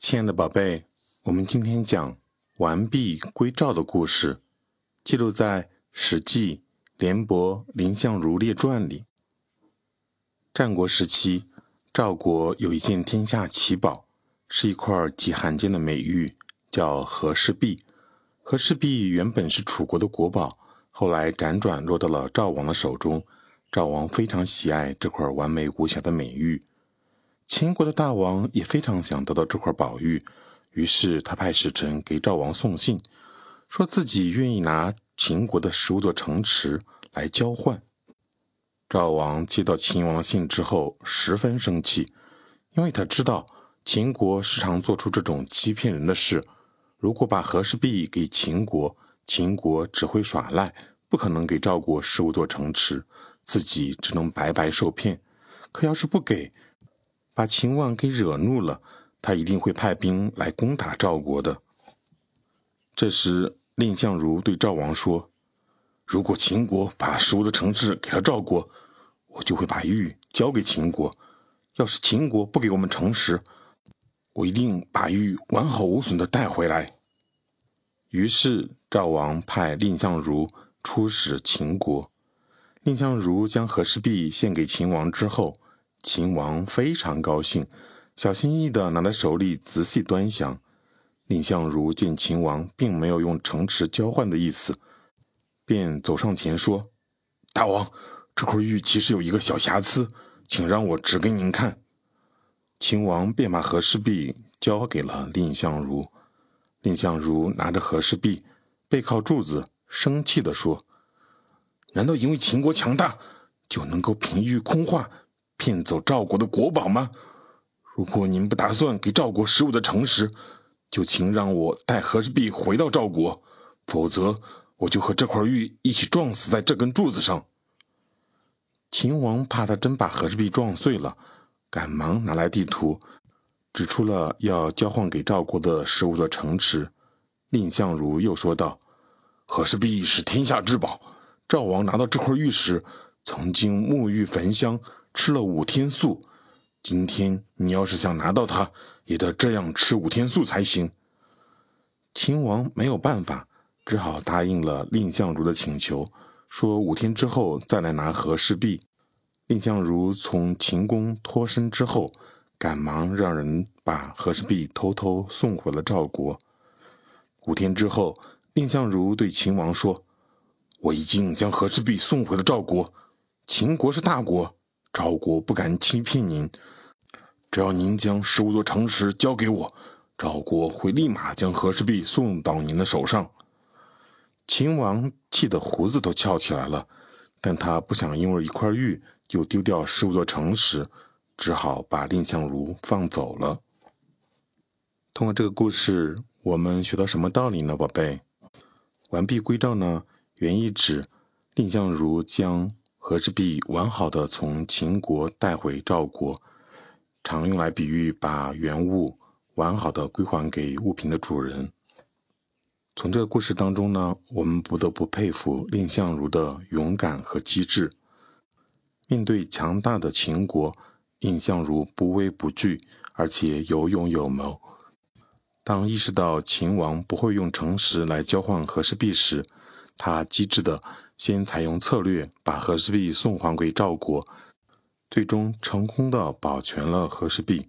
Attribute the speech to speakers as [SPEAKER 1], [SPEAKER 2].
[SPEAKER 1] 亲爱的宝贝，我们今天讲完璧归赵的故事，记录在《史记·廉伯蔺相如列传》里。战国时期，赵国有一件天下奇宝，是一块极罕见的美玉，叫和氏璧。和氏璧原本是楚国的国宝，后来辗转落到了赵王的手中。赵王非常喜爱这块完美无瑕的美玉。秦国的大王也非常想得到这块宝玉，于是他派使臣给赵王送信，说自己愿意拿秦国的十五座城池来交换。赵王接到秦王的信之后，十分生气，因为他知道秦国时常做出这种欺骗人的事。如果把和氏璧给秦国，秦国只会耍赖，不可能给赵国十五座城池，自己只能白白受骗。可要是不给，把秦王给惹怒了，他一定会派兵来攻打赵国的。这时，蔺相如对赵王说：“如果秦国把十五的城池给了赵国，我就会把玉交给秦国；要是秦国不给我们城池，我一定把玉完好无损的带回来。”于是，赵王派蔺相如出使秦国。蔺相如将和氏璧献给秦王之后。秦王非常高兴，小心翼翼地拿在手里仔细端详。蔺相如见秦王并没有用城池交换的意思，便走上前说：“大王，这块玉其实有一个小瑕疵，请让我指给您看。”秦王便把和氏璧交给了蔺相如。蔺相如拿着和氏璧，背靠柱子，生气地说：“难道因为秦国强大，就能够凭玉空话？”骗走赵国的国宝吗？如果您不打算给赵国十五的城池，就请让我带和氏璧回到赵国，否则我就和这块玉一起撞死在这根柱子上。秦王怕他真把和氏璧撞碎了，赶忙拿来地图，指出了要交换给赵国的十五座城池。蔺相如又说道：“和氏璧是天下之宝，赵王拿到这块玉时，曾经沐浴焚香。”吃了五天素，今天你要是想拿到它，也得这样吃五天素才行。秦王没有办法，只好答应了蔺相如的请求，说五天之后再来拿和氏璧。蔺相如从秦宫脱身之后，赶忙让人把和氏璧偷偷送回了赵国。五天之后，蔺相如对秦王说：“我已经将和氏璧送回了赵国。秦国是大国。”赵国不敢欺骗您，只要您将十五座城池交给我，赵国会立马将和氏璧送到您的手上。秦王气得胡子都翘起来了，但他不想因为一块玉就丢掉十五座城池，只好把蔺相如放走了。通过这个故事，我们学到什么道理呢，宝贝？完璧归赵呢，原意指蔺相如将。和氏璧完好的从秦国带回赵国，常用来比喻把原物完好的归还给物品的主人。从这个故事当中呢，我们不得不佩服蔺相如的勇敢和机智。面对强大的秦国，蔺相如不畏不惧，而且有勇有谋。当意识到秦王不会用诚实来交换和氏璧时，他机智的。先采用策略把和氏璧送还给赵国，最终成功的保全了和氏璧，